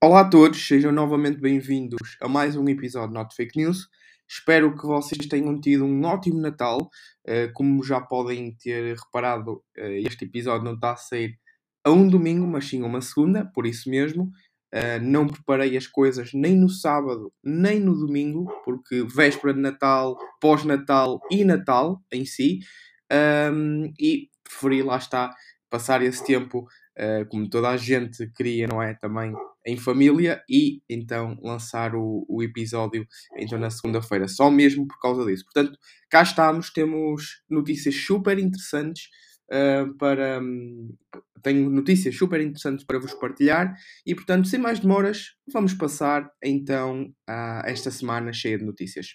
Olá a todos, sejam novamente bem-vindos a mais um episódio Not Fake News. Espero que vocês tenham tido um ótimo Natal. Uh, como já podem ter reparado, uh, este episódio não está a sair a um domingo, mas sim a uma segunda, por isso mesmo. Uh, não preparei as coisas nem no sábado, nem no domingo, porque véspera de Natal, pós-Natal e Natal em si. E preferi, lá está, passar esse tempo como toda a gente queria, não é? Também em família e então lançar o, o episódio então na segunda-feira, só mesmo por causa disso. Portanto, cá estamos, temos notícias super interessantes uh, para. Um, tenho notícias super interessantes para vos partilhar e, portanto, sem mais demoras, vamos passar então a esta semana cheia de notícias.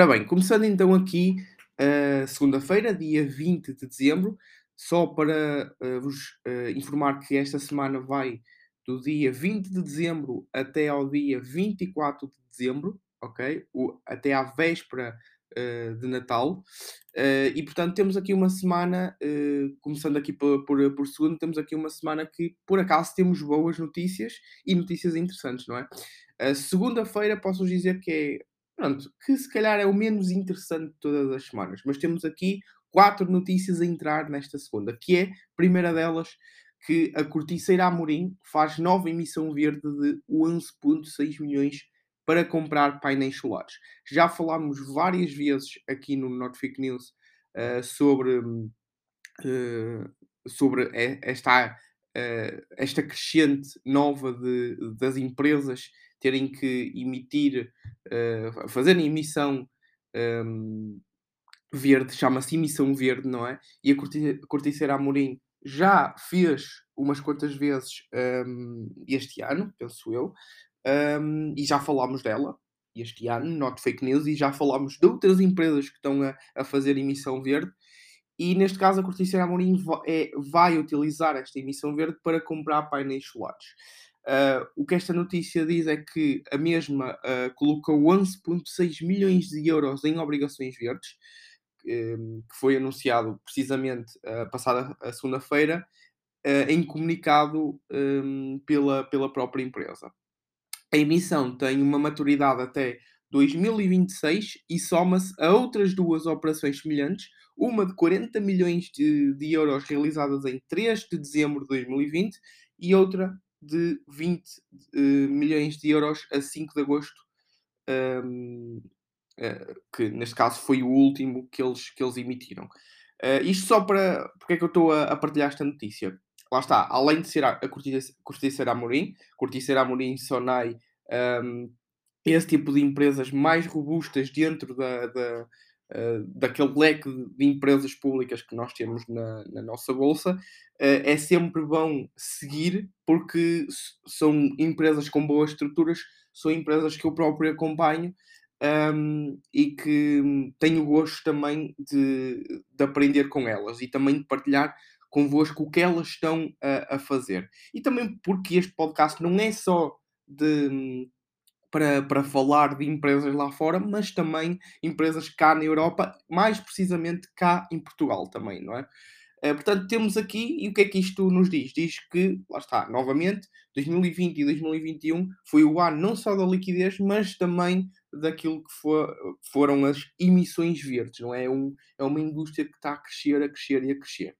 Ora bem, começando então aqui, uh, segunda-feira, dia 20 de dezembro, só para uh, vos uh, informar que esta semana vai do dia 20 de dezembro até ao dia 24 de dezembro, ok? O, até à véspera de Natal. e portanto temos aqui uma semana, começando aqui por, por, por segundo, temos aqui uma semana que por acaso temos boas notícias e notícias interessantes, não é? Segunda-feira posso dizer que é pronto, que se calhar é o menos interessante de todas as semanas. Mas temos aqui quatro notícias a entrar nesta segunda, que é, primeira delas, que a Corticeira Amorim faz nova emissão verde de 11,6 milhões para comprar painéis solares. Já falámos várias vezes aqui no Not Fake News uh, sobre, uh, sobre esta, uh, esta crescente nova de, das empresas terem que emitir, uh, fazerem emissão um, verde, chama-se emissão verde, não é? E a Corticeira Amorim já fez umas quantas vezes um, este ano, penso eu, um, e já falámos dela este ano, not fake news, e já falámos de outras empresas que estão a, a fazer emissão verde. E neste caso a Corticeira Amorim vai, é, vai utilizar esta emissão verde para comprar painéis solares. Uh, o que esta notícia diz é que a mesma uh, colocou 11,6 milhões de euros em obrigações verdes, um, que foi anunciado precisamente uh, passada a segunda-feira, em comunicado um, pela, pela própria empresa. A emissão tem uma maturidade até 2026 e soma-se a outras duas operações semelhantes, uma de 40 milhões de, de euros realizadas em 3 de dezembro de 2020 e outra de 20 uh, eh, milhões de euros a 5 de agosto, um, eh, que neste caso foi o último que eles, que eles emitiram. Uh, isto só para. Porque é que eu estou a, a, partilhar esta notícia? Lá está, além de ser a, a Corticeira Amorim, Corticeira Amorim, Sonai, um, esse tipo de empresas mais robustas dentro da, da uh, daquele leque de empresas públicas que nós temos na, na nossa bolsa, uh, é sempre bom seguir, porque são empresas com boas estruturas, são empresas que eu próprio acompanho um, e que tenho gosto também de, de, aprender com elas e também de partilhar convosco o que elas estão a, a fazer. E também porque este podcast não é só de para, para falar de empresas lá fora, mas também empresas cá na Europa, mais precisamente cá em Portugal também, não é? Uh, portanto, temos aqui, e o que é que isto nos diz? Diz que, lá está, novamente, 2020 e 2021 foi o ano não só da liquidez, mas também daquilo que for, foram as emissões verdes, não é? é? Um, é uma indústria que está a crescer, a crescer e a crescer.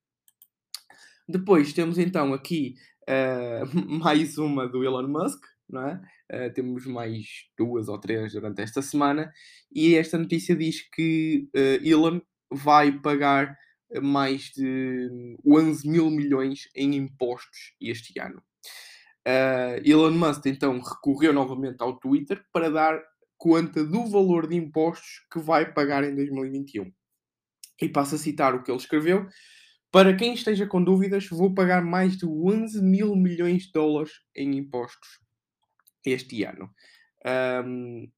Depois temos então aqui uh, mais uma do Elon Musk, não é? Uh, temos mais duas ou três durante esta semana, e esta notícia diz que uh, Elon vai pagar mais de 11 mil milhões em impostos este ano. Uh, Elon Musk então recorreu novamente ao Twitter para dar conta do valor de impostos que vai pagar em 2021. E passo a citar o que ele escreveu. Para quem esteja com dúvidas, vou pagar mais de 11 mil milhões de dólares em impostos este ano. Um,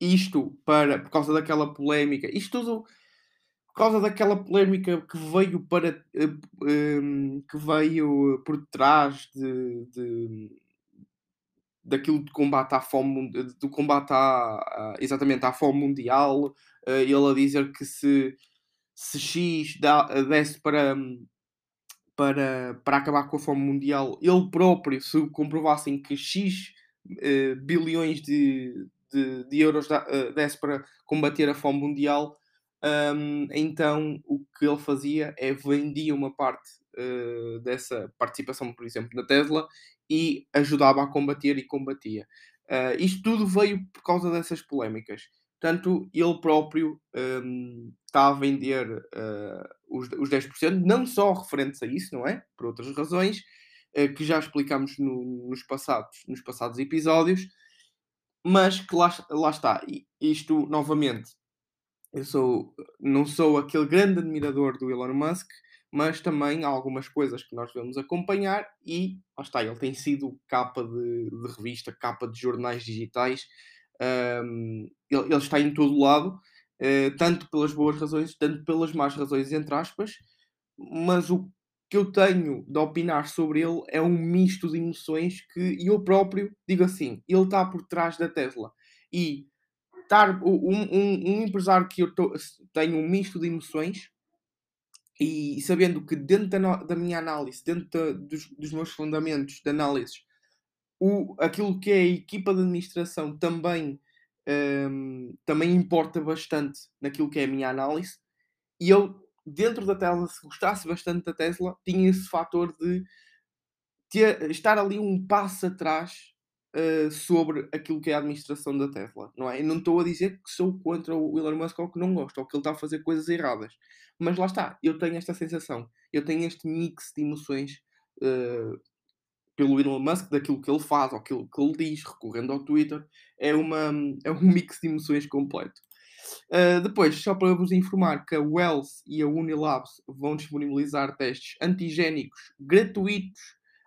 isto para, por causa daquela polémica, isto tudo por causa daquela polémica que veio para um, que veio por trás de, de, daquilo de combate à fome, do combate à, exatamente à fome mundial, ele a dizer que se, se X desse para, para, para acabar com a fome mundial, ele próprio, se comprovassem que X uh, bilhões de, de, de euros uh, desse para combater a fome mundial, um, então o que ele fazia é vendia uma parte uh, dessa participação, por exemplo, na Tesla e ajudava a combater e combatia. Uh, isto tudo veio por causa dessas polémicas. Portanto, ele próprio um, está a vender uh, os, os 10%, não só referentes a isso, não é? Por outras razões, que já explicamos no, nos, passados, nos passados episódios, mas que lá, lá está. Isto, novamente, eu sou, não sou aquele grande admirador do Elon Musk, mas também há algumas coisas que nós devemos acompanhar e, lá está, ele tem sido capa de, de revista, capa de jornais digitais, um, ele, ele, está em todo lado, uh, tanto pelas boas razões, tanto pelas más razões, entre aspas, mas o que eu tenho de opinar sobre ele é um misto de emoções que eu próprio digo assim, ele está por trás da Tesla. E estar um, um, um empresário que eu tô, tenho um misto de emoções e sabendo que dentro da, da minha análise, dentro da, dos, dos, meus fundamentos de análise, o, aquilo que é a equipa de administração também, um, também importa bastante naquilo que é a minha análise. E eu, dentro da Tesla, se gostasse bastante da Tesla, tinha esse fator de ter, estar ali um passo atrás uh, sobre aquilo que é a administração da Tesla, não é? Eu não estou a dizer que sou contra o Elon Musk ou que não gosto, ou que ele está a fazer coisas erradas. Mas lá está, eu tenho esta sensação, eu tenho este mix de emoções uh, pelo Elon Musk, daquilo que ele faz, ou aquilo que ele diz, recorrendo ao Twitter, é, uma, é um mix de emoções completo. Uh, depois, só para vos informar que a Wells e a Unilabs vão disponibilizar testes antigénicos gratuitos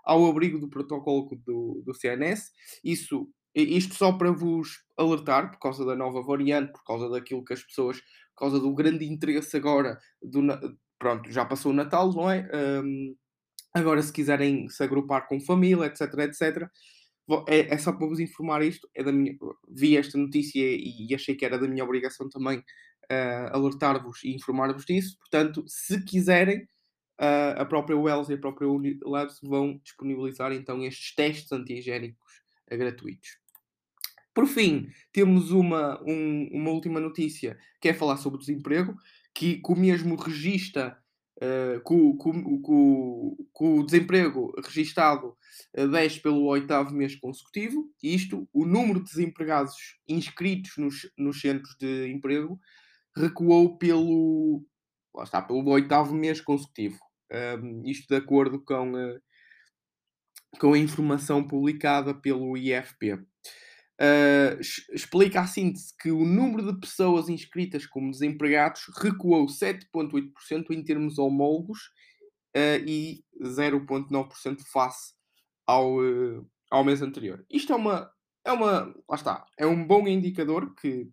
ao abrigo do protocolo do, do CNS. Isso, isto só para vos alertar, por causa da nova variante, por causa daquilo que as pessoas, por causa do grande interesse agora, do, pronto, já passou o Natal, não é? Um, Agora, se quiserem se agrupar com família, etc, etc, é, é, só para vos informar isto. É da minha, vi esta notícia e, e achei que era da minha obrigação também uh, alertar-vos e informar-vos disso. Portanto, se quiserem, uh, a própria Wells e a própria Unilabs vão disponibilizar então estes testes antigénicos uh, gratuitos. Por fim, temos uma, um, uma última notícia que é falar sobre o desemprego, que, que o mesmo regista uh, com, com, com, com, o desemprego registado uh, 10 pelo oitavo mês consecutivo, isto, o número de desempregados inscritos nos, nos centros de emprego recuou pelo, lá está, pelo oitavo mês consecutivo. Um, isto de acordo com, uh, com a informação publicada pelo IFP. Uh, explica a síntese que o número de pessoas inscritas como desempregados recuou 7,8% em termos homólogos uh, e 0,9% face ao, uh, ao mês anterior. Isto é uma, é uma. Lá está. É um bom indicador que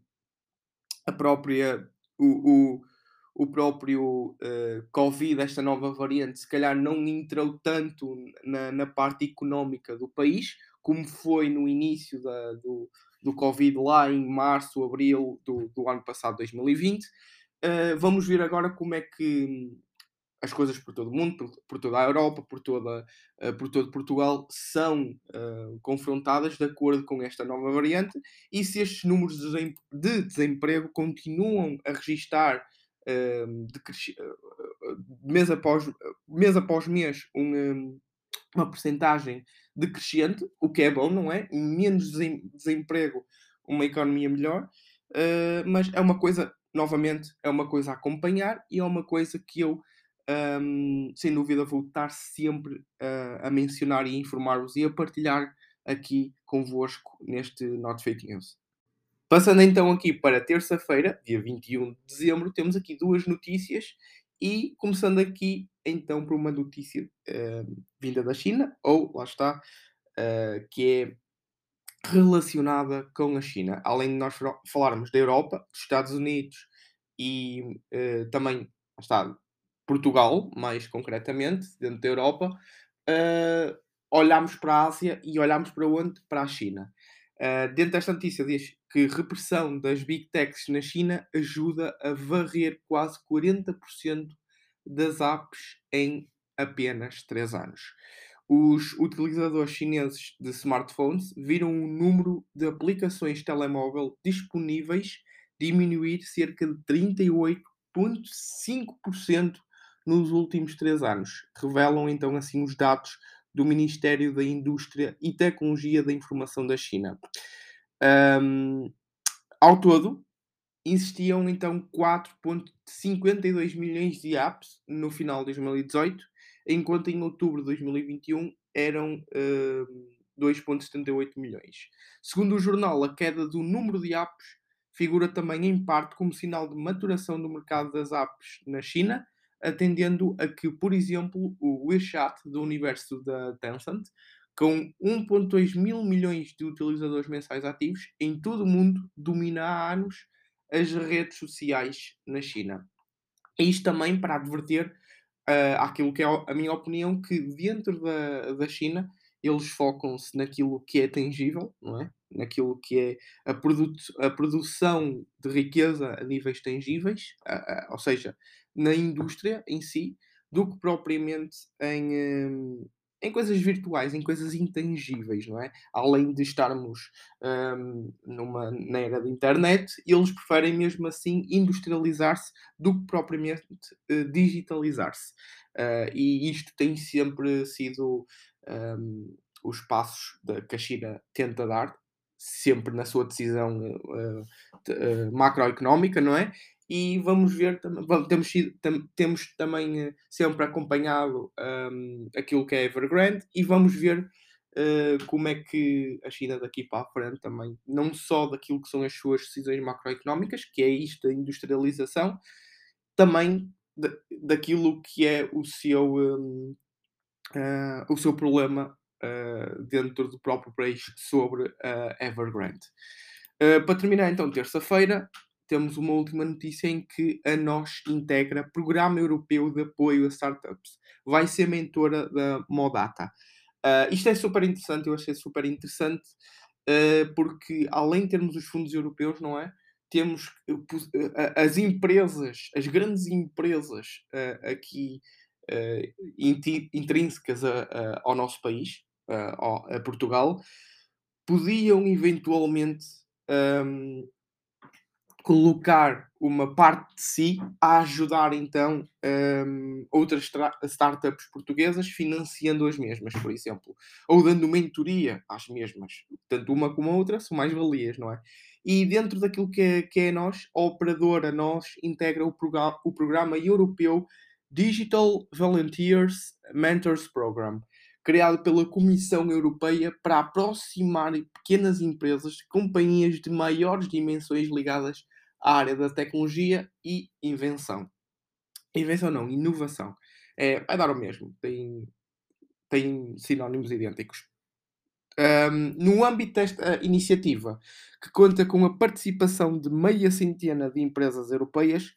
a própria. O, o, o próprio uh, Covid, esta nova variante, se calhar não entrou tanto na, na parte económica do país, como foi no início da, do, do Covid, lá em março, abril do, do ano passado, 2020. Uh, eh, vamos ver agora como é que as coisas por todo o mundo, por, por toda a Europa, por, toda, uh, por todo Portugal, são uh, confrontadas de acordo com esta nova variante e se estes números de desemprego continuam a registar uh, de, mês, após, mês após mês um, uma porcentagem decrescente, o que é bom, não é? Menos desemprego, uma economia melhor, uh, mas é uma coisa, novamente, é uma coisa a acompanhar e é uma coisa que eu, um, sem dúvida, vou estar sempre uh, a mencionar e informar-vos e a partilhar aqui convosco neste Not Fake News. Passando então aqui para terça-feira, dia 21 de dezembro, temos aqui duas notícias e começando aqui então por uma notícia uh, vinda da China, ou lá está, uh, que é relacionada com a China. Além de nós falarmos da Europa, dos Estados Unidos e uh, também está Portugal, mais concretamente, dentro da Europa, olhámos para a Ásia e olhámos para onde? Para a China. Uh, dentro desta notícia diz que repressão das big techs na China ajuda a varrer quase 40% das apps em apenas 3 anos. Os utilizadores chineses de smartphones viram o número de aplicações telemóvel disponíveis diminuir cerca de 38,5% nos últimos 3 anos. Revelam então assim os dados do Ministério da Indústria e Tecnologia da Informação da China. Um, ao todo, existiam então 4,52 milhões de apps no final de 2018, enquanto em outubro de 2021 eram uh, 2,78 milhões. Segundo o jornal, a queda do número de apps figura também em parte como sinal de maturação do mercado das apps na China, atendendo a que, por exemplo, o WeChat do universo da Tencent com 1,2 mil milhões de utilizadores mensais ativos em todo o mundo, domina há anos as redes sociais na China. Isto também para adverter uh, aquilo que é a minha opinião, que dentro da, da China eles focam-se naquilo que é tangível, não é? Naquilo que é a, produ a produção de riqueza a níveis tangíveis, uh, uh, ou seja, na indústria em si, do que propriamente em, um, em coisas virtuais, em coisas intangíveis, não é? Além de estarmos um, numa na era da internet, eles preferem mesmo assim industrializar-se do que propriamente uh, digitalizar-se. Uh, e isto tem sempre sido um, os passos da, que a China tenta dar, sempre na sua decisão uh, macroeconómica, não é? e vamos ver, temos, temos também eh, sempre acompanhado um, aquilo que é Evergrande e vamos ver uh, como é que a China daqui para a frente também, não só daquilo que são as suas decisões macroeconómicas, que é isto, a industrialização, também daquilo que é o seu, um, uh, o seu problema uh, dentro do próprio país sobre a Evergrande. para terminar então, terça-feira, temos uma última notícia em que a NOS integra Programa Europeu de Apoio a Startups. Vai ser mentora da Modata. Uh, isto é super interessante, eu achei super interessante, uh, porque além de termos os fundos europeus, não é? Temos as empresas, as grandes empresas aqui intrínsecas a, a, ao nosso país, a, Portugal, podiam eventualmente um, colocar uma parte de si a ajudar então um, outras startups portuguesas financiando as mesmas, por exemplo, ou dando mentoria às mesmas. Tanto uma como a outra são mais valias, não é? E dentro daquilo que é, que é nós, a operadora nós integra o, o programa europeu Digital Volunteers Mentors Program, criado pela Comissão Europeia para aproximar pequenas empresas, companhias de maiores dimensões ligadas à área da tecnologia e invenção. Invenção não, inovação. É, vai dar o mesmo, tem, tem sinónimos idênticos. Um, no âmbito desta iniciativa, que conta com a participação de meia centena de empresas europeias,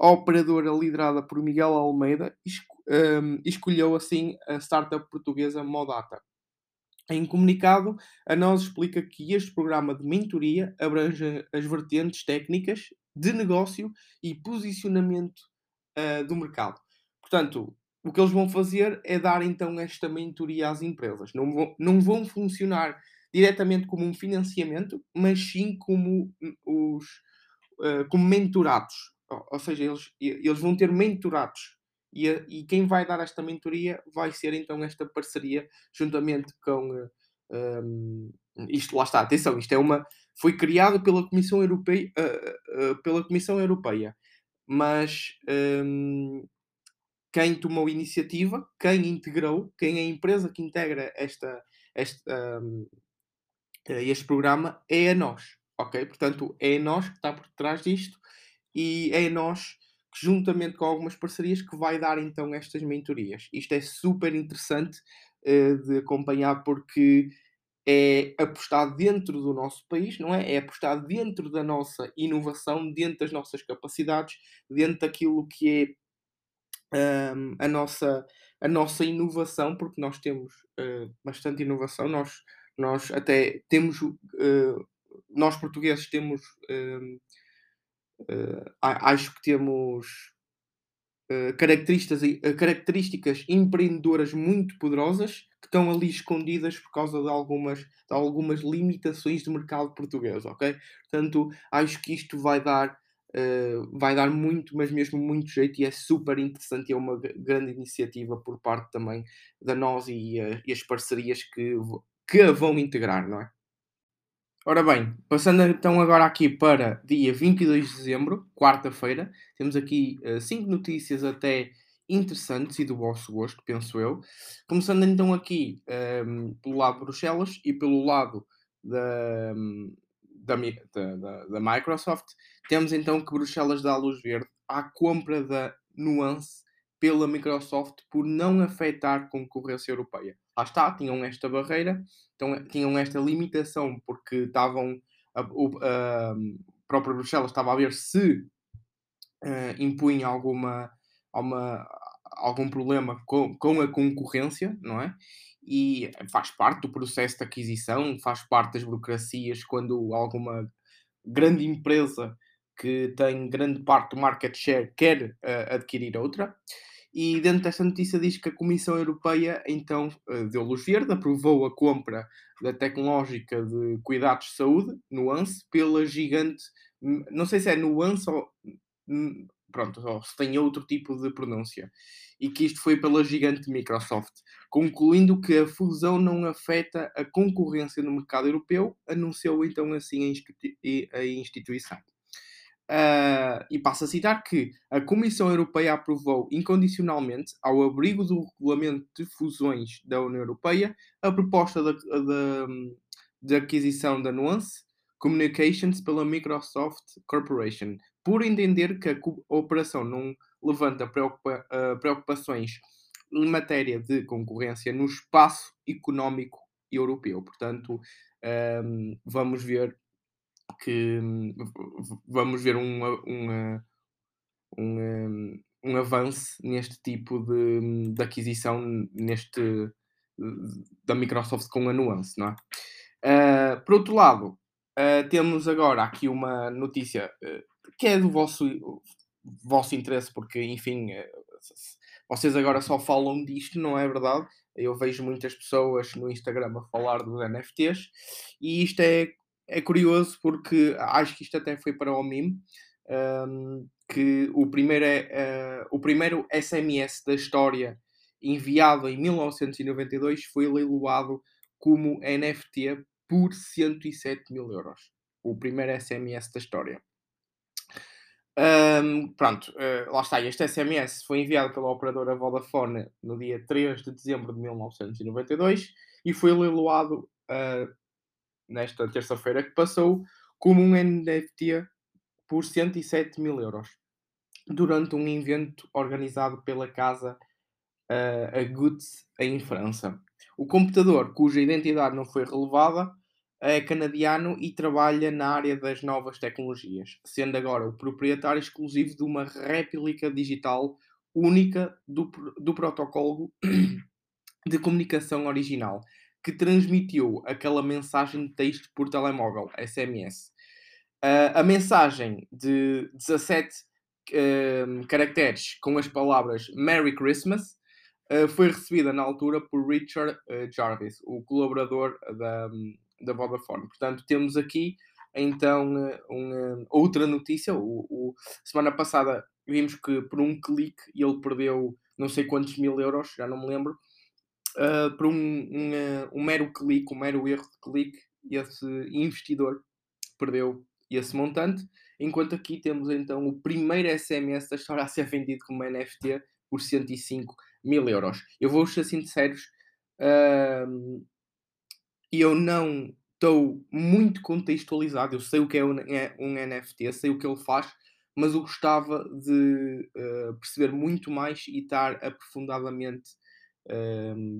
a operadora liderada por Miguel Almeida um, escolheu assim a startup portuguesa Modata. Em comunicado, a nós explica que este programa de mentoria abrange as vertentes técnicas, de negócio e posicionamento uh, do mercado. Portanto, o que eles vão fazer é dar então esta mentoria às empresas. Não vão, não vão funcionar diretamente como um financiamento, mas sim como os uh, como mentorados. Ou, seja, eles, eles vão ter mentorados. E, e, quem vai dar esta mentoria vai ser então esta parceria juntamente com um, ehm, isto lá está, atenção, isto é uma foi criado pela Comissão Europeia, uh, uh, pela Comissão Europeia, mas um, quem tomou iniciativa, quem integrou, quem é a empresa que integra esta, esta, um, este programa é a nós, ok? Portanto, é a nós que está por trás disto e é nós juntamente com algumas parcerias, que vai dar então estas mentorias. Isto é super interessante uh, de acompanhar porque é apostar dentro do nosso país, não é? É apostar dentro da nossa inovação, dentro das nossas capacidades, dentro daquilo que um, a, nossa, a nossa inovação, porque nós temos uh, bastante inovação, nós, nós até temos, uh, nós portugueses temos, uh, acho que temos características, características empreendedoras muito poderosas que estão ali escondidas por causa de algumas, de algumas limitações do mercado português, ok? Portanto, acho que isto vai dar Uh, vai dar muito, mas mesmo muito jeito e é super interessante e é uma grande iniciativa por parte também da nós e, uh, e as parcerias que, que a vão integrar, não é? Ora bem, passando então agora aqui para dia 22 de dezembro, quarta-feira, temos aqui 5 uh, notícias até interessantes e do vosso gosto, penso eu. Começando então aqui um, ehm, pelo lado de Bruxelas e pelo lado da, da, da, da, Microsoft, temos então que Bruxelas dá luz verde à compra da Nuance pela Microsoft por não afetar concorrência europeia. Lá está, tinham esta barreira, então, tinham esta limitação porque estavam. A, a, a própria Bruxelas estava a ver se uh, impunha alguma, alguma, algum problema com, com a concorrência, não é? e faz parte do processo de aquisição, faz parte das burocracias quando alguma grande empresa que tem grande parte do market share quer uh, adquirir outra. E dentro desta notícia diz que a Comissão Europeia então uh, deu luz verde, aprovou a compra da tecnológica de cuidados de saúde, Nuance, pela gigante, não sei se é Nuance ou pronto, ou se tem outro tipo de pronúncia, e que isto foi pela gigante Microsoft, concluindo que a fusão não afeta a concorrência no mercado europeu, anunciou então assim a instituição. Uh, e passo a citar que a Comissão Europeia aprovou incondicionalmente, ao abrigo do regulamento de fusões da União Europeia, a proposta de aquisição da Nuance Communications pela Microsoft Corporation, por entender que a operação não levanta preocupa uh, preocupações em matéria de concorrência no espaço económico europeu. Portanto, um, ehm, vamos ver que vamos ver um, um, um, avanço neste tipo de, de, aquisição neste da Microsoft com a Nuance, não é? Uh, por outro lado, uh, temos agora aqui uma notícia uh, que é do vosso, vosso interesse, porque, enfim, vocês agora só falam disto, não é verdade? Eu vejo muitas pessoas no Instagram a falar dos NFTs e isto é, é curioso porque acho que isto até foi para o meme. Um, que o primeiro, uh, o primeiro SMS da história enviado em 1992 foi leiloado como NFT por 107 mil euros. O primeiro SMS da história. Um, pronto, uh, lá está. Este SMS foi enviado pela operadora Vodafone no dia 3 de dezembro de 1992 e foi leiloado uh, nesta terça-feira que passou como um NFT por 107 mil euros durante um evento organizado pela casa uh, a em França. O computador, cuja identidade não foi relevada, é canadiano e trabalha na área das novas tecnologias, sendo agora o proprietário exclusivo de uma réplica digital única do, do protocolo de comunicação original, que transmitiu aquela mensagem de texto por telemóvel, SMS. Uh, a mensagem de 17 uh, caracteres com as palavras Merry Christmas uh, foi recebida na altura por Richard ah, Jarvis, o colaborador da, da Vodafone. Portanto, temos aqui então uma, outra notícia. O, o, semana passada vimos que por um clique ele perdeu não sei quantos mil euros, já não me lembro, uh, por um, um, um, mero clique, um mero erro de clique, esse investidor perdeu esse montante, enquanto aqui temos então o primeiro SMS da história a ser vendido como NFT por 105 mil euros. Eu vou ser sinceros, uh, eu não estou muito contextualizado. Eu sei o que é um, é um NFT, sei o que ele faz, mas eu gostava de uh, perceber muito mais e estar aprofundadamente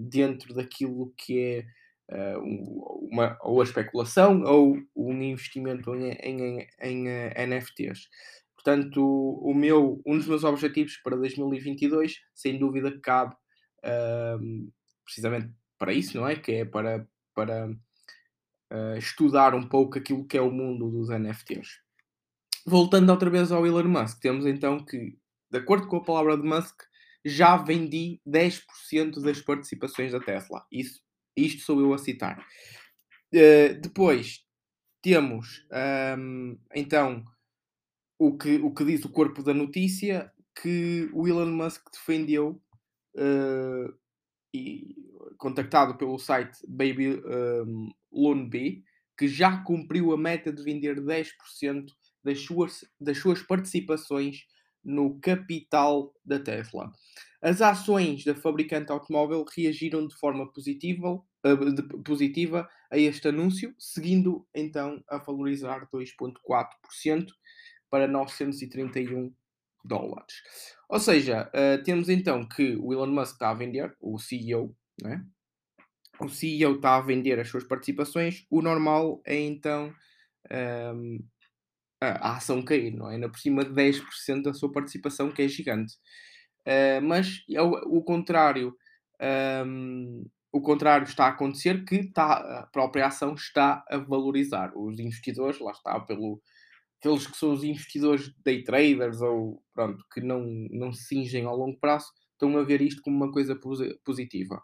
dentro daquilo que é uh, uma, ou a especulação ou um investimento em, em, em, em NFTs. Portanto, o, meu, um dos meus objetivos para 2022, sem dúvida, cabe precisamente para isso, não é? Que é para, para uh, estudar um pouco aquilo que é o mundo dos NFTs. Voltando outra vez ao Elon Musk, temos então que, de acordo com a palavra de Musk, já vendi 10% das participações da Tesla. Isso, isto sou eu a citar. Uh, depois temos um, então o que, o que diz o corpo da notícia que o Elon Musk defendeu uh, e contactado pelo site Baby um, Loan B que já cumpriu a meta de vender 10% das suas, das suas participações no capital da Tesla. As ações da fabricante automóvel reagiram de forma positiva, de, positiva a este anúncio, seguindo então a valorizar 2,4% para 931 dólares. Ou seja, uh, temos então que o Elon Musk está a vender, o CEO, né? o CEO está a vender as suas participações, o normal é então um, ehm, a, ação cair, não é? Ainda por cima de 10% da sua participação, que é gigante. Uh, mas é o, contrário. Um, o contrário está a acontecer, que está, a própria ação está a valorizar. Os investidores, lá está, pelo, aqueles que são os investidores day traders ou pronto, que não, não se cingem ao longo prazo, estão a ver isto como uma coisa positiva.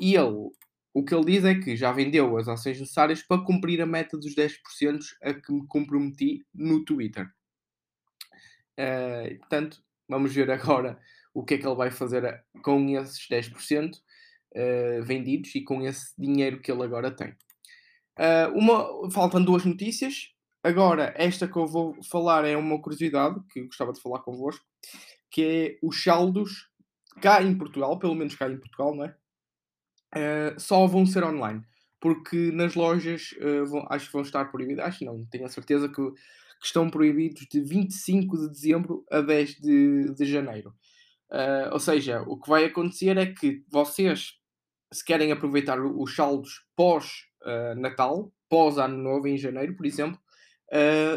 E ele, o que ele diz é que já vendeu as ações necessárias para cumprir a meta dos 10% a que me comprometi no Twitter. Uh, portanto, vamos ver agora o que é que ele vai fazer com esses 10% uh, eh, vendidos e com esse dinheiro que ele agora tem. Uh, uma, faltam duas notícias. Agora, esta que eu vou falar é uma curiosidade que gostava de falar convosco, que é os saldos cá em Portugal, pelo menos cá em Portugal, não é? Uh, só vão ser online. Porque nas lojas uh, vão, acho que vão estar proibidos, acho não, tenho a certeza que, que, estão proibidos de 25 de dezembro a 10 de, de janeiro. Uh, ou seja, o que vai acontecer é que vocês, se querem aproveitar os saldos pós-Natal, pós-Ano Novo, em janeiro, por exemplo,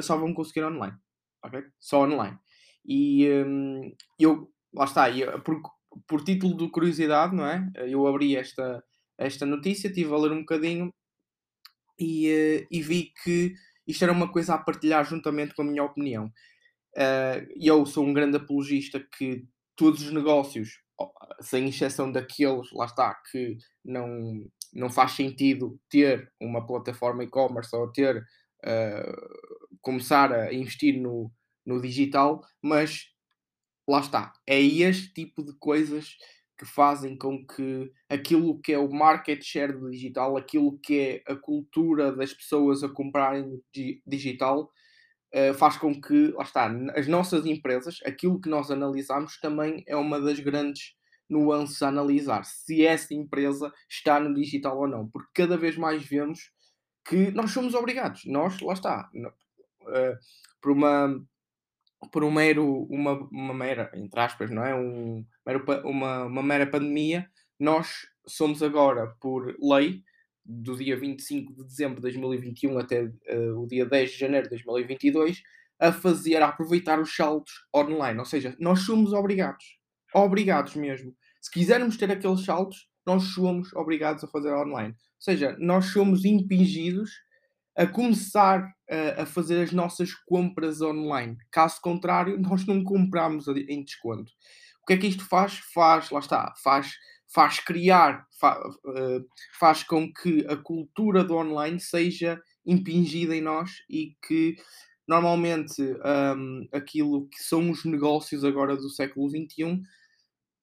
só vão conseguir online. Okay? Só online. E um, eu, lá está, eu, por, por título de curiosidade, não é? Eu abri esta, esta notícia, estive a ler um bocadinho e, uh, e vi que isto era uma coisa a partilhar juntamente com a minha opinião. Uh, eu sou um grande apologista que todos os negócios, sem exceção daqueles, lá está, que não, não faz sentido ter uma plataforma e-commerce ou ter uh, começar a investir no, no digital, mas lá está, é este tipo de coisas que fazem com que aquilo que é o market share do digital, aquilo que é a cultura das pessoas a comprarem digital, uh, faz com que, lá está, as nossas empresas, aquilo que nós analisamos também é uma das grandes nuances a analisar, se essa empresa está no digital ou não, porque cada vez mais vemos que nós somos obrigados, nós, lá está, uh, por uma por um mero, uma, uma mera, entre aspas, não é? Um, uma, uma mera pandemia, nós somos agora, por lei, do dia 25 de dezembro de 2021 até uh, o dia 10 de janeiro de 2022, a fazer, a aproveitar os saldos online. Ou seja, nós somos obrigados. Obrigados mesmo. Se quisermos ter aqueles saldos, nós somos obrigados a fazer online. Ou seja, nós somos impingidos a começar a, a fazer as nossas compras online. Caso contrário, nós não compramos em desconto. O que é que isto faz? Faz, lá está, faz, faz criar, fa, uh, faz com que a cultura do online seja impingida em nós e que normalmente um, aquilo que são os negócios agora do século XXI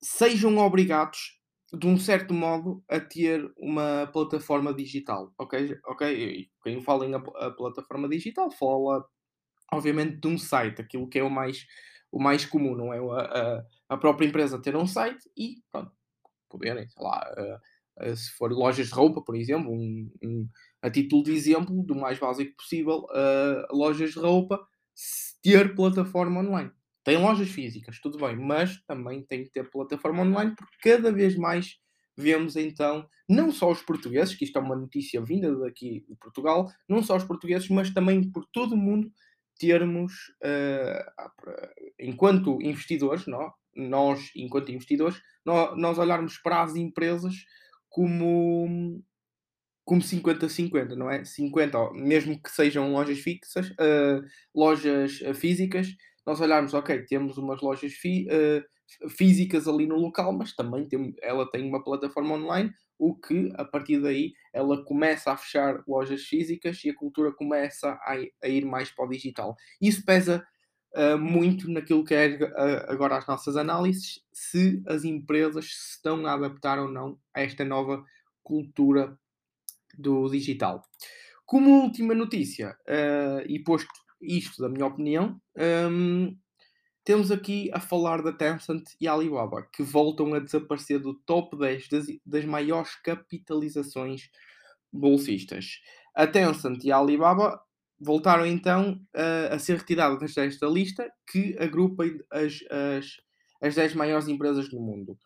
sejam obrigados de um certo modo, a ter uma plataforma digital, ok? Ok, quem fala em a, a, plataforma digital fala, obviamente, de um site, aquilo que é o mais, o mais comum, não é? A, a, a própria empresa ter um site e, pronto, poderem, sei lá, se for lojas de roupa, por exemplo, um, um, a título de exemplo, do mais básico possível, lojas de roupa, ter plataforma online. Tem lojas físicas, tudo bem, mas também tem que ter plataforma online, porque cada vez mais vemos então, não só os portugueses, que isto é uma notícia vinda daqui de Portugal, não só os portugueses, mas também por todo o mundo, termos, uh, enquanto investidores, não, nós, enquanto investidores, nós, olharmos para as empresas como, como 50-50, não é? 50, mesmo que sejam lojas fixas, uh, lojas físicas, nós olharmos, ok, temos umas lojas fi, uh, físicas ali no local, mas também tem, ela tem uma plataforma online, o que a partir daí ela começa a fechar lojas físicas e a cultura começa a, a ir mais para o digital. Isso pesa uh, muito naquilo que é uh, agora as nossas análises, se as empresas se estão a adaptar ou não a esta nova cultura do digital. Como última notícia, uh, e posto isto da minha opinião, um, temos aqui a falar da Tencent e Alibaba, que voltam a desaparecer do top 10 das, das maiores capitalizações bolsistas. A Tencent e a Alibaba voltaram então a, a ser retiradas desta lista que agrupa as, as, as 10 maiores empresas do mundo.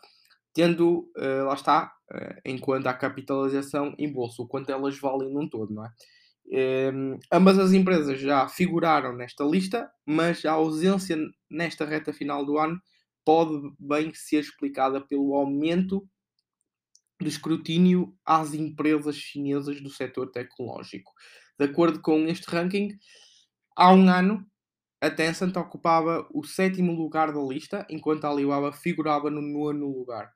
Tendo, uh, lá está, uh, enquanto a capitalização em bolsa, o quanto elas valem num todo, não é? Um, ambas as empresas já figuraram nesta lista, mas a ausência nesta reta final do ano pode bem ser explicada pelo aumento de escrutínio às empresas chinesas do setor tecnológico. De acordo com este ranking, há um ano a Tencent ocupava o sétimo lugar da lista, enquanto a Alibaba figurava no nono lugar.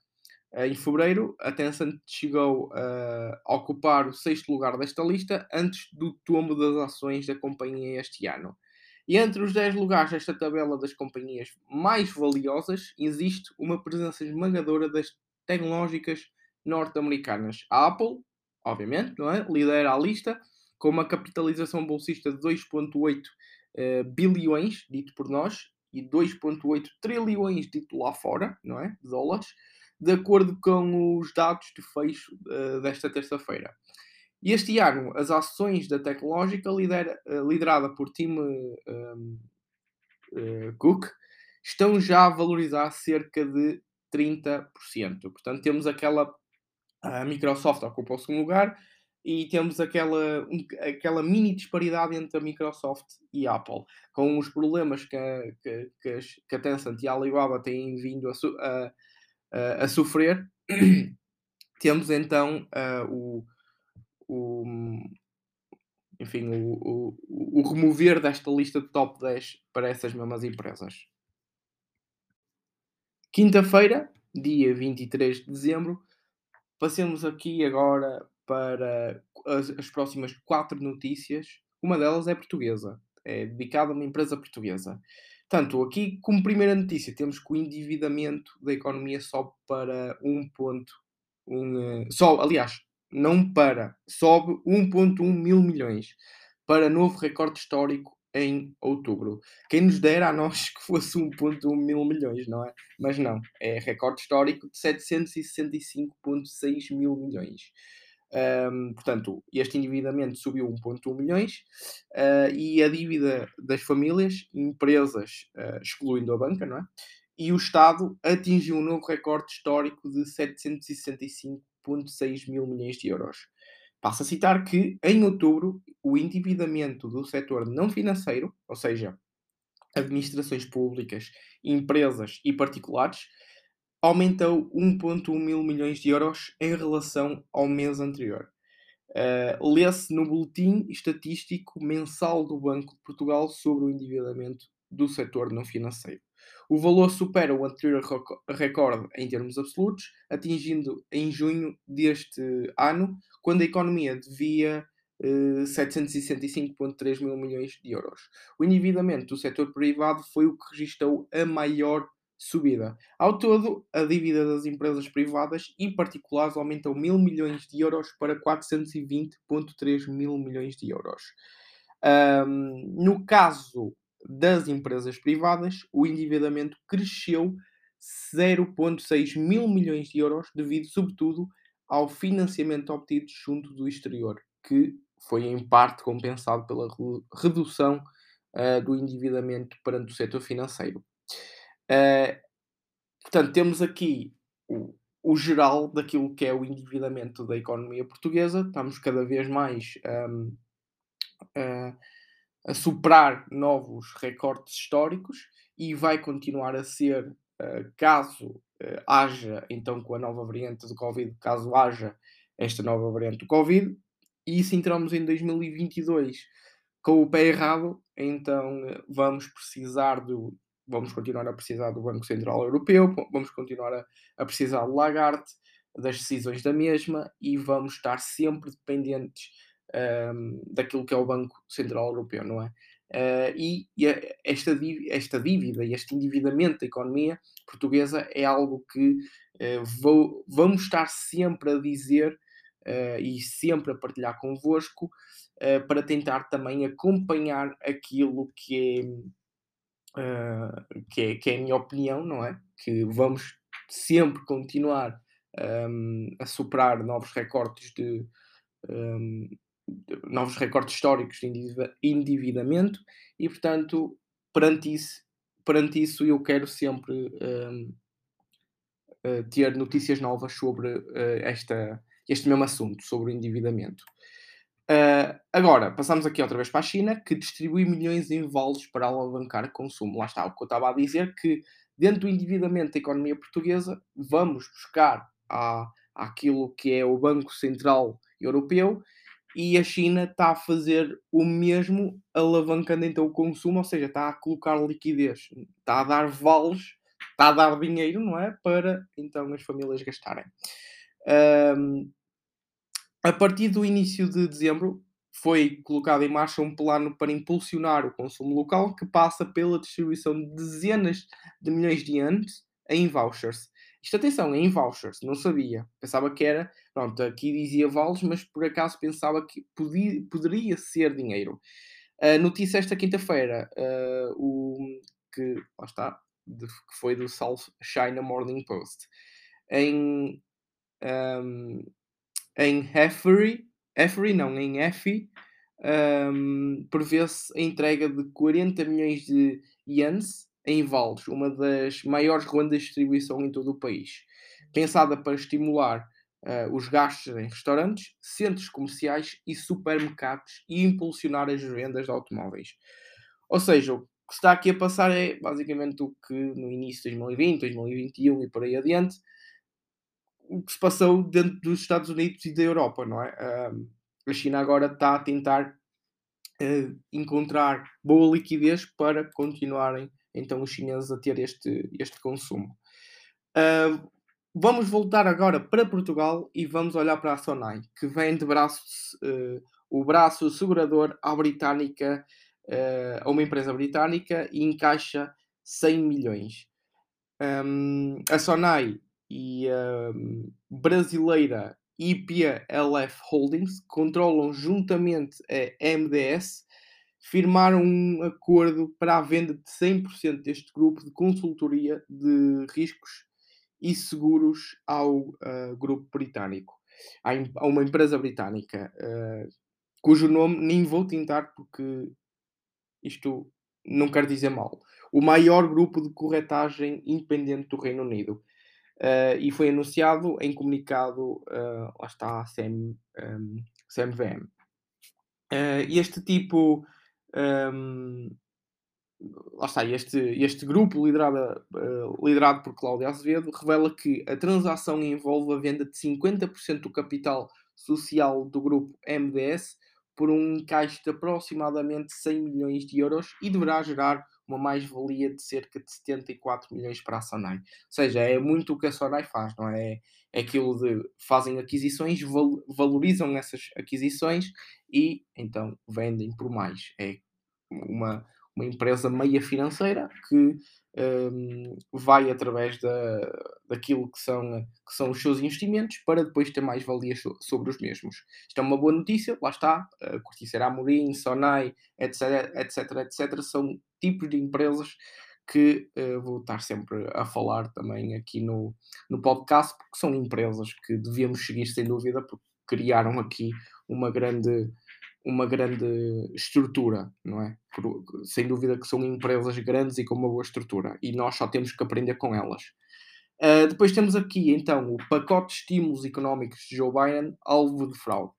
Eh, em fevereiro, a Tencent chegou a ocupar o sexto lugar desta lista antes do tombo das ações da companhia este ano. E entre os 10 lugares desta tabela das companhias mais valiosas, existe uma presença esmagadora das tecnológicas norte-americanas. A Apple, obviamente, não é? lidera a lista com uma capitalização bolsista de 2,8 uh, eh, bilhões, dito por nós, e 2,8 trilhões, dito lá fora, não é? De dólares de acordo com os dados de fecho uh, desta terça-feira. Este ano, as ações da Tecnológica, lidera, uh, liderada por Tim um, uh, Cook, estão já a valorizar cerca de 30%. Portanto, temos aquela. A Microsoft ocupa o segundo lugar e temos aquela, um, aquela mini disparidade entre a Microsoft e a Apple, com os problemas que a, que, que a Tencent e a Alibaba têm vindo a, a uh, a sofrer, temos então uh, o, o, enfim, o, o, o, remover desta lista de top 10 para essas mesmas empresas. Quinta-feira, dia 23 de dezembro, passemos aqui agora para as, as próximas quatro notícias. Uma delas é portuguesa, é dedicada a uma empresa portuguesa. Portanto, aqui, como primeira notícia, temos que o endividamento da economia sobe para 1,1. Uh, eh, sobe, aliás, não para, sobe 1,1 mil milhões para novo recorde histórico em outubro. Quem nos dera a nós que fosse 1,1 mil milhões, não é? Mas não, é recorde histórico de 765,6 mil milhões. Um, portanto, este endividamento subiu 1,1 milhões uh, e a dívida das famílias, empresas, uh, excluindo a banca, não é? E o Estado atingiu um novo recorde histórico de 765,6 mil milhões de euros. Passo a citar que, em outubro, o endividamento do setor não financeiro, ou seja, administrações públicas, empresas e particulares, aumentou 1,1 mil milhões de euros em relação ao mês anterior. Uh, Lê-se no boletim estatístico mensal do Banco de Portugal sobre o endividamento do setor não financeiro. O valor supera o anterior recorde em termos absolutos, atingindo em junho deste ano, quando a economia devia eh, 765,3 mil milhões de euros. O endividamento do setor privado foi o que registrou a maior subida. Ao todo, a dívida das empresas privadas e particulares aumentou mil milhões de euros para 420,3 mil milhões de euros. Um, no caso das empresas privadas, o endividamento cresceu 0,6 mil milhões de euros, devido, sobretudo, ao financiamento obtido junto do exterior, que foi em parte compensado pela redução uh, do endividamento perante o setor financeiro. Uh, portanto, temos aqui o, o, geral daquilo que é o endividamento da economia portuguesa. Estamos cada vez mais um, a superar novos recortes históricos e vai continuar a ser, uh, caso uh, haja, então, com a nova variante do Covid, caso haja esta nova variante do Covid, e se entramos em 2022 com o pé errado, então vamos precisar do. Vamos continuar a precisar do Banco Central Europeu, vamos continuar a, a precisar do Lagarde, das decisões da mesma e vamos estar sempre dependentes um, daquilo que é o Banco Central Europeu, não é? Uh, e, e esta, esta dívida e este endividamento da economia portuguesa é algo que uh, vou, vamos estar sempre a dizer uh, e sempre a partilhar convosco para tentar também acompanhar aquilo que é, que é, que é a minha opinião, não é? Que vamos sempre continuar um, a superar novos recortes de, um, novos recortes históricos de endividamento e, portanto, perante isso, perante isso eu quero sempre um, uh, ter notícias novas sobre uh, esta, este mesmo assunto, sobre o endividamento. Uh, agora, passamos aqui outra vez para a China, que distribui milhões em vales para alavancar consumo. Lá está o que eu estava a dizer, que dentro do endividamento da economia portuguesa, vamos buscar à, àquilo que é o Banco Central Europeu e a China está a fazer o mesmo, alavancando então o consumo, ou seja, está a colocar liquidez, está a dar vales, está a dar dinheiro, não é? Para então as famílias gastarem. Um, a partir do início de dezembro, foi colocado em marcha um plano para impulsionar o consumo local que passa pela distribuição de dezenas de milhões de anos em vouchers. Isto, atenção, é em vouchers, não sabia. Pensava que era, pronto, aqui dizia vales, mas por acaso pensava que podia, poderia ser dinheiro. A notícia esta quinta-feira, uh, o que, lá está, de, que foi do South China Morning Post. Em, um, em Effery, Effery não, em Effie, um, prevê-se a entrega de 40 milhões de ienes em Vales, uma das maiores rondas de distribuição em todo o país, pensada para estimular uh, os gastos em restaurantes, centros comerciais e supermercados e impulsionar as vendas de automóveis. Ou seja, o que está aqui a passar é basicamente o que no início de 2020, 2021 e por aí adiante, o que se passou dentro dos Estados Unidos e da Europa, não é? A China agora está a tentar uh, encontrar boa liquidez para continuarem então os chineses a ter este, este consumo. Uh, vamos voltar agora para Portugal e vamos olhar para a Sonai, que vem de braços, uh, o braço segurador à britânica, uh, a uma empresa britânica e encaixa 100 milhões. Um, a Sonai e a um, brasileira IPLF Holdings controlam juntamente a MDS firmaram um acordo para a venda de 100% deste grupo de consultoria de riscos e seguros ao uh, grupo britânico, a uma empresa britânica, uh, cujo nome nem vou tentar porque isto não quer dizer mal. O maior grupo de corretagem independente do Reino Unido. Uh, e foi anunciado em comunicado, lá está, a CM, um, CMVM. este tipo um, lá está, este, este grupo liderado, uh, liderado por Cláudio Azevedo revela que a transação envolve a venda de 50% do capital social do grupo MDS por um encaixe de aproximadamente 100 milhões de euros e deverá gerar uma mais-valia de cerca de 74 milhões para a Sonai. Ou seja, é muito o que a Sonai faz, não é? É aquilo de fazem aquisições, val valorizam essas aquisições e então vendem por mais. É uma, uma empresa meia financeira que um, vai através da, daquilo que são, que são os seus investimentos para depois ter mais valias sobre os mesmos. Isto é uma boa notícia, lá está, uh, Corticeira Amorim, Sonai, etc, etc, etc, são tipos de empresas que uh, vou estar sempre a falar também aqui no, no podcast, porque são empresas que devíamos seguir sem dúvida, porque criaram aqui uma grande uma grande estrutura, não é? Sem dúvida que são empresas grandes e com uma boa estrutura e nós só temos que aprender com elas. Uh, depois temos aqui então o pacote de estímulos económicos de Joe Biden, alvo de fraude.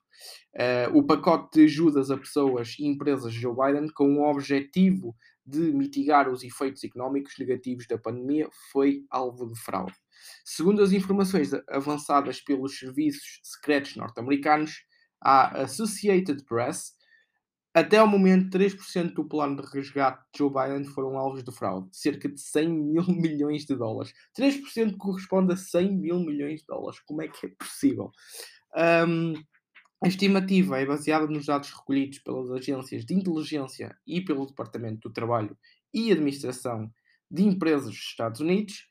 Uh, o pacote de ajudas a pessoas e empresas de Joe Biden, com o objetivo de mitigar os efeitos económicos negativos da pandemia, foi alvo de fraude. Segundo as informações avançadas pelos serviços secretos norte-americanos, a Associated Press, até ao momento, 3% do plano de resgate de Joe Biden foram alvos de fraude, cerca de 100 mil milhões de dólares. 3% corresponde a 100 mil milhões de dólares. Como é que é possível? Um, a estimativa é baseada nos dados recolhidos pelas agências de inteligência e pelo Departamento do Trabalho e Administração de Empresas dos Estados Unidos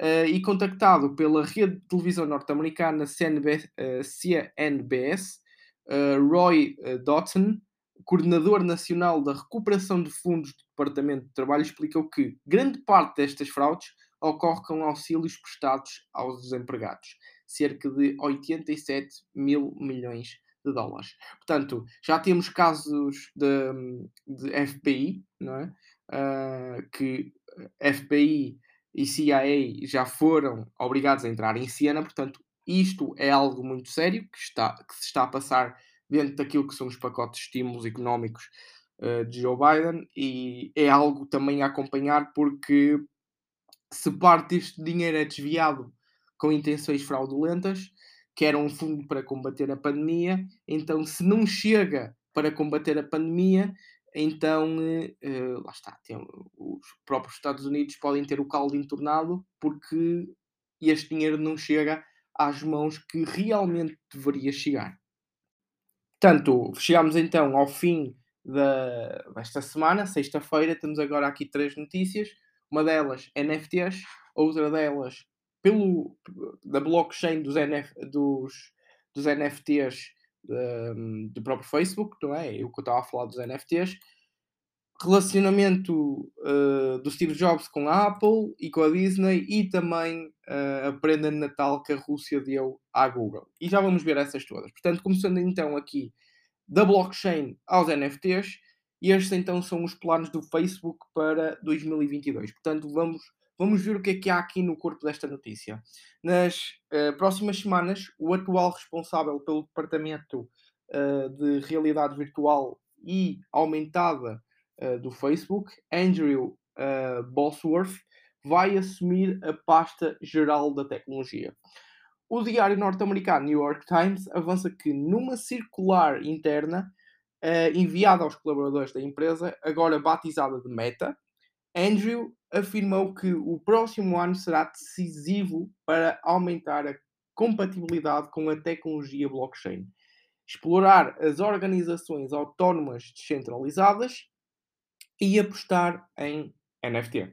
uh, e contactado pela rede de televisão norte-americana CNBS, uh, CNBS uh, Roy Dotson, coordenador nacional da recuperação de fundos do Departamento de Trabalho, explicou que grande parte destas fraudes ocorre com auxílios prestados aos desempregados, cerca de 87 mil milhões de dólares. Portanto, já temos casos de, de FBI, não é? Uh, que FBI e CIA já foram obrigados a entrar em cena, portanto, isto é algo muito sério que, está, que se está a passar dentro daquilo que são os pacotes de estímulos económicos uh, de Joe Biden e é algo também a acompanhar porque se parte deste dinheiro é desviado com intenções fraudulentas, que era um fundo para combater a pandemia, então se não chega para combater a pandemia, então uh, lá está, tem, os próprios Estados Unidos podem ter o caldo entornado porque este dinheiro não chega às mãos que realmente deveria chegar. Portanto, chegamos então ao fim da, desta semana, sexta-feira, temos agora aqui três notícias. Uma delas, NFTs, outra delas, pelo, da blockchain dos, NF, dos, dos NFTs um, do próprio Facebook, não é? Eu que estava a falar dos NFTs. Relacionamento uh, do Steve Jobs com a Apple e com a Disney e também uh, a prenda de Natal que a Rússia deu à Google. E já vamos ver essas todas. Portanto, começando então aqui da blockchain aos NFTs, estes então são os planos do Facebook para 2022. Portanto, vamos, vamos ver o que é que há aqui no corpo desta notícia. Nas uh, próximas semanas, o atual responsável pelo departamento uh, de realidade virtual e aumentada uh, do Facebook, Andrew Bosworth, vai assumir a pasta geral da tecnologia. O diário norte-americano New York Times avança que numa circular interna enviada aos colaboradores da empresa, agora batizada de Meta, Andrew afirmou que o próximo ano será decisivo para aumentar a compatibilidade com a tecnologia blockchain, explorar as organizações autónomas descentralizadas e apostar em NFT. Uh,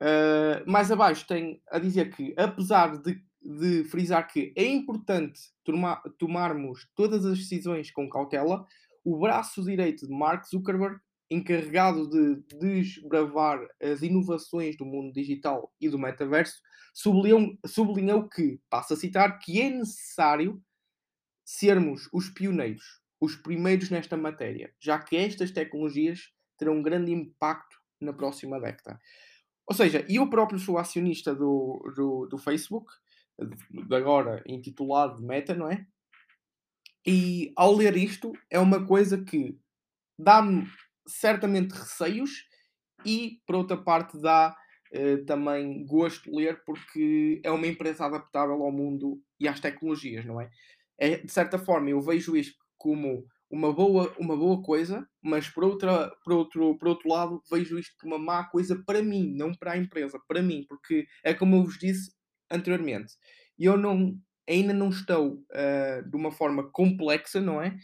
eh, mais abaixo tem a dizer que, apesar de, de frisar que é importante tomar, tomarmos todas as decisões com cautela, o braço direito de Mark Zuckerberg, encarregado de desbravar as inovações do mundo digital e do metaverso, sublinhou, sublinhou que, passo a citar, que é necessário sermos os pioneiros, os primeiros nesta matéria, já que estas tecnologias terão um grande impacto na próxima década. Ou seja, eu próprio sou acionista do, do, do Facebook, agora intitulado Meta, não é? E ao ler isto, é uma coisa que dá-me certamente receios e, por outra parte, dá uh, também gosto de ler porque é uma empresa adaptável ao mundo e às tecnologias, não é? é de certa forma, eu vejo isto como uma boa, uma boa coisa, mas por, outra, por, outro, por outro lado, vejo isto como uma má coisa para mim, não para a empresa, para mim, porque é como eu vos disse anteriormente, eu não ainda não estou uh, de uma forma complexa, não é?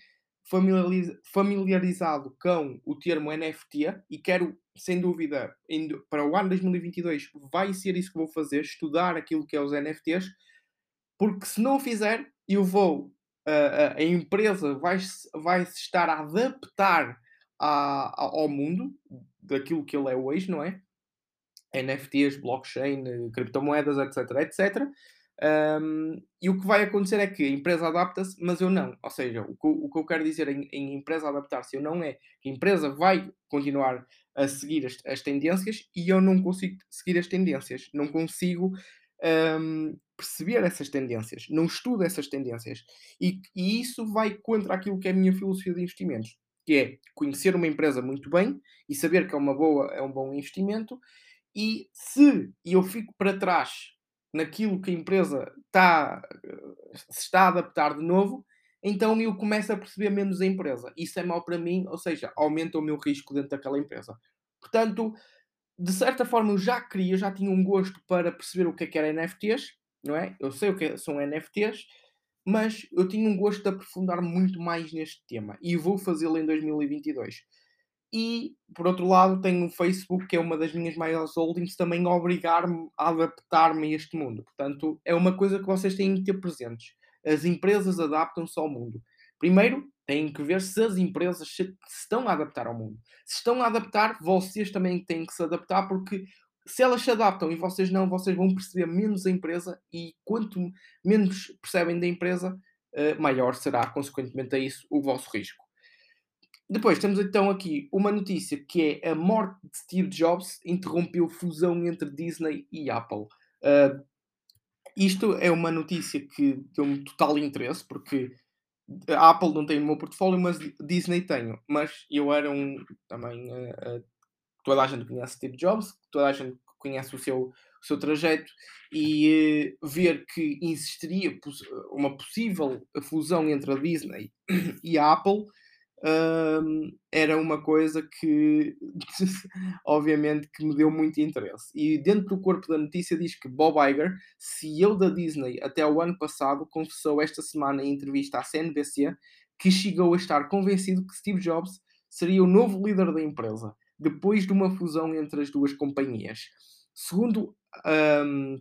Familiarizado com o termo NFT e quero, sem dúvida, para o ano 2022, vai ser isso que vou fazer, estudar aquilo que é os NFTs, porque se não fizer, eu vou, a empresa vai, vai se estar a adaptar a, a, ao mundo daquilo que ele é hoje, não é? NFTs, blockchain, criptomoedas, etc, etc. Um, e o que vai acontecer é que a empresa adapta-se, mas eu não. Ou seja, o que, o que eu quero dizer em, em empresa adaptar-se, eu não é que a empresa vai continuar a seguir as, as, tendências e eu não consigo seguir as tendências. Não consigo um, perceber essas tendências, não estudo essas tendências. E, e, isso vai contra aquilo que é a minha filosofia de investimentos, que é conhecer uma empresa muito bem e saber que é uma boa, é um bom investimento. E se eu fico para trás naquilo que a empresa está, se está a adaptar de novo, então eu começo a perceber menos a empresa. Isso é mau para mim, ou seja, aumenta o meu risco dentro daquela empresa. Portanto, de certa forma eu já queria, já tinha um gosto para perceber o que é que era NFTs, não é? Eu sei o que são NFTs, mas eu tinha um gosto de aprofundar muito mais neste tema e vou fazê-lo em 2022. E, por outro lado, tenho o Facebook, que é uma das minhas maiores holdings, também a obrigar-me a adaptar-me a este mundo. Portanto, é uma coisa que vocês têm que ter presentes. As empresas adaptam-se ao mundo. Primeiro, têm que ver se as empresas se estão a adaptar ao mundo. Se estão a adaptar, vocês também têm que se adaptar, porque se elas se adaptam e vocês não, vocês vão perceber menos a empresa e quanto menos percebem da empresa, eh, maior será, consequentemente a isso, o vosso risco. Depois temos então aqui uma notícia que é a morte de Steve Jobs interrompeu fusão entre Disney e Apple. Uh, isto é uma notícia que deu-me total interesse, porque a Apple não tem no meu portfólio, mas Disney tenho. Mas eu era um também. Uh, uh, toda a gente conhece Steve Jobs, toda a gente conhece o seu, o seu trajeto e ver que existiria uma possível fusão entre a Disney e a Apple era uma coisa que, obviamente, que me deu muito interesse. E dentro do corpo da notícia diz que Bob Iger, CEO da Disney até o ano passado, confessou esta semana em entrevista à CNBC que chegou a estar convencido que Steve Jobs seria o novo líder da empresa, depois de uma fusão entre as duas companhias. Segundo, um,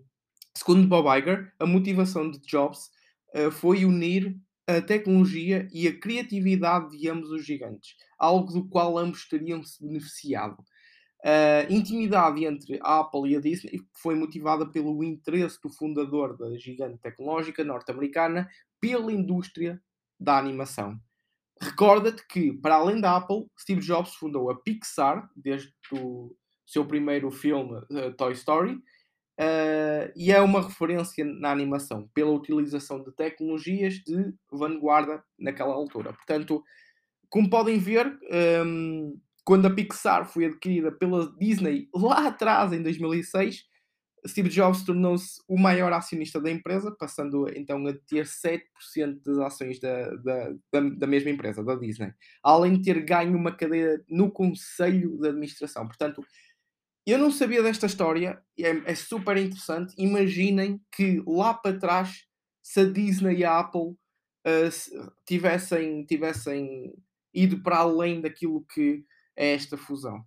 segundo Bob Iger, a motivação de Jobs uh, foi unir a tecnologia e a criatividade de ambos os gigantes, algo do qual ambos teriam se beneficiado. A intimidade entre a Apple e a Disney foi motivada pelo interesse do fundador da gigante tecnológica norte-americana pela indústria da animação. Recorda-te que, para além da Apple, Steve Jobs fundou a Pixar, desde o seu primeiro filme, uh, Toy Story, Uh, e é uma referência na animação pela utilização de tecnologias de vanguarda naquela altura. Portanto, como podem ver, um, quando a Pixar foi adquirida pela Disney lá atrás, em 2006, Steve Jobs tornou-se o maior acionista da empresa, passando então a ter 7% das ações da, da, da, da, mesma empresa, da Disney, além de ter ganho uma cadeira no conselho de administração. Portanto, eu não sabia desta história, é, é super interessante. Imaginem que lá para trás, se a Disney e a Apple uh, tivessem, tivessem ido para além daquilo que é esta fusão.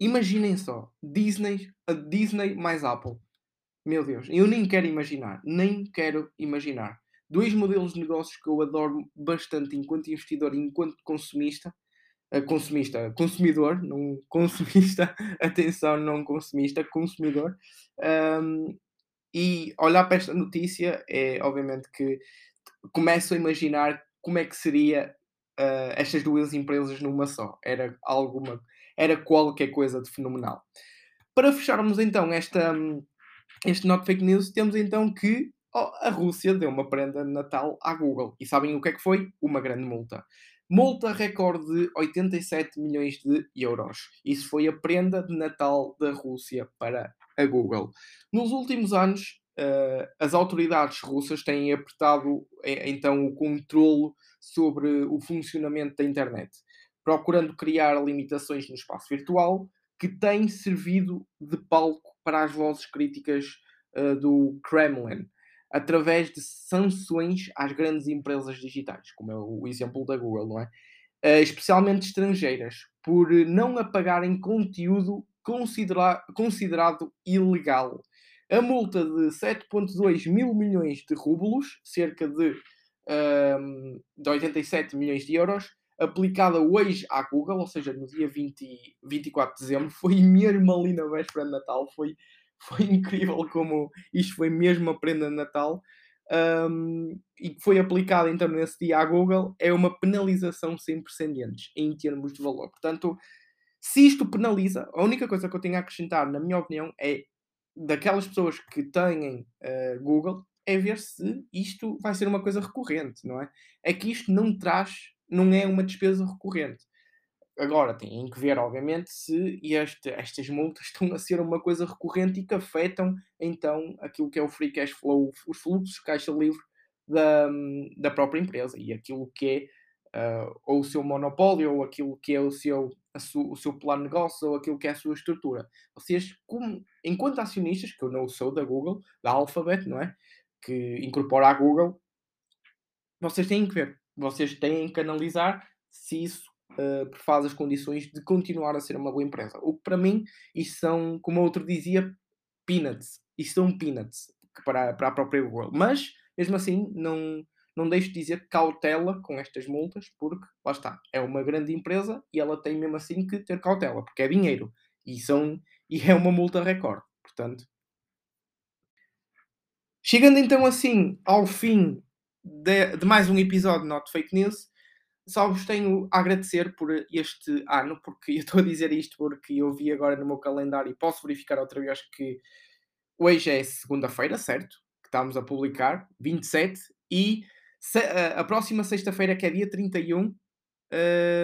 Imaginem só, Disney, a Disney mais Apple. Meu Deus, eu nem quero imaginar, nem quero imaginar. Dois modelos de negócios que eu adoro bastante enquanto investidor e enquanto consumista consumista, consumidor, não consumista, atenção, não consumista, consumidor. Um, e olhar para esta notícia é obviamente que começo a imaginar como é que seria uh, estas duas empresas numa só. Era alguma, era qualquer coisa de fenomenal. Para fecharmos então esta, este Not Fake News, temos então que oh, a Rússia deu uma prenda de Natal à Google. E sabem o que é que foi? Uma grande multa. Multa recorde de 87 milhões de euros. Isso foi a prenda de Natal da Rússia para a Google. Nos últimos anos, uh, as autoridades russas têm apertado eh, então o controle sobre o funcionamento da internet, procurando criar limitações no espaço virtual que tem servido de palco para as vozes críticas uh, do Kremlin através de sanções às grandes empresas digitais, como é o exemplo da Google, não é? Uh, especialmente estrangeiras, por não apagarem conteúdo considera considerado ilegal. A multa de 7,2 mil milhões de rublos, cerca de, uh, de 87 milhões de euros, aplicada hoje à Google, ou seja, no dia 20, 24 de dezembro, foi mesmo ali na véspera de Natal, foi foi incrível como isto foi mesmo a prenda de Natal um, e que foi aplicada então nesse dia à Google, é uma penalização sem precedentes em termos de valor. Portanto, se isto penaliza, a única coisa que eu tenho a acrescentar, na minha opinião, é daquelas pessoas que têm uh, Google é ver se isto vai ser uma coisa recorrente, não é? É que isto não traz, não é uma despesa recorrente. Agora, têm que ver, obviamente, se este, estas multas estão a ser uma coisa recorrente e que afetam, então, aquilo que é o free cash flow, os fluxos de caixa livre da, da própria empresa e aquilo que é uh, ou o seu monopólio ou aquilo que é o seu, su, o seu plano de negócio ou aquilo que é a sua estrutura. Vocês, como, enquanto acionistas, que eu não sou da Google, da Alphabet, não é? Que incorpora a Google, vocês têm que ver, vocês têm que analisar se isso uh, faz as condições de continuar a ser uma boa empresa. O que para mim, isso são, como outro dizia, peanuts. Isso são peanuts para, para a própria Google. Mas, mesmo assim, não, não deixo de dizer cautela com estas multas, porque, lá está, é uma grande empresa e ela tem mesmo assim que ter cautela, porque é dinheiro. E, são, e é uma multa recorde. Portanto, chegando então assim ao fim de, de mais um episódio de Not Fake News, só vos tenho a agradecer por este ano, porque eu estou a dizer isto porque eu vi agora no meu calendário e posso verificar outra vez que hoje é segunda-feira, certo? Que estamos a publicar, 27, e a, próxima sexta-feira, que é dia 31,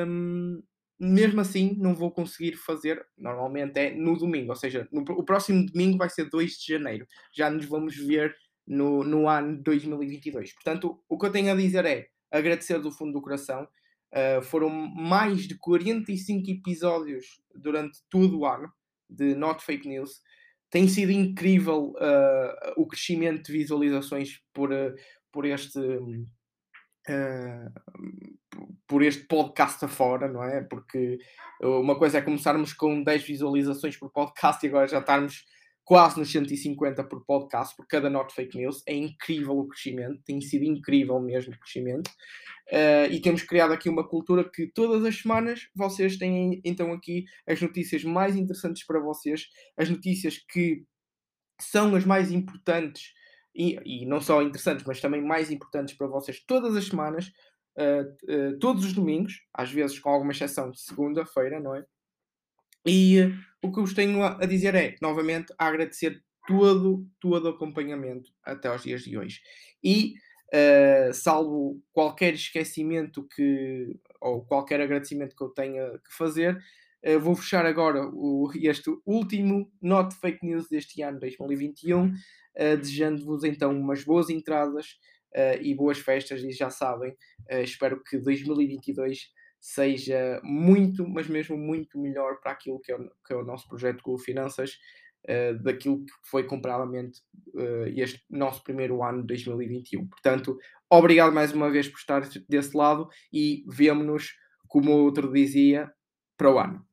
hum, mesmo assim não vou conseguir fazer, normalmente é no domingo, ou seja, no, o próximo domingo vai ser 2 de janeiro, já nos vamos ver no, no ano 2022. Portanto, o que eu tenho a dizer é agradecer do fundo do coração. Uh, foram mais de 45 episódios durante todo o ano de Not Fake News. Tem sido incrível uh, o crescimento de visualizações por, por este. por este podcast afora, não é? Porque uma coisa é começarmos com 10 visualizações por podcast e agora já estarmos quase nos 150 por podcast, por cada Not Fake News. É incrível o crescimento, tem sido incrível mesmo o crescimento. Uh, e temos criado aqui uma cultura que todas as semanas vocês têm então aqui as notícias mais interessantes para vocês, as notícias que são as mais importantes e, e não só interessantes, mas também mais importantes para vocês todas as semanas, uh, uh, todos os domingos, às vezes com alguma exceção de segunda-feira, não é? E o que vos tenho a, dizer é, novamente, a agradecer todo, todo o acompanhamento até aos dias de hoje. E, uh, salvo qualquer esquecimento que, ou qualquer agradecimento que eu tenha que fazer, uh, vou fechar agora o, este último Not Fake News deste ano 2021, uh, desejando-vos então umas boas entradas e boas festas, e já sabem, espero que 2022 seja muito, mas mesmo muito melhor para aquilo que é o, que é o nosso projeto com Finanças, uh, daquilo que foi comparadamente uh, este nosso primeiro ano de 2021. Portanto, obrigado mais uma vez por estar desse lado e vemo-nos, como o outro dizia, para o ano.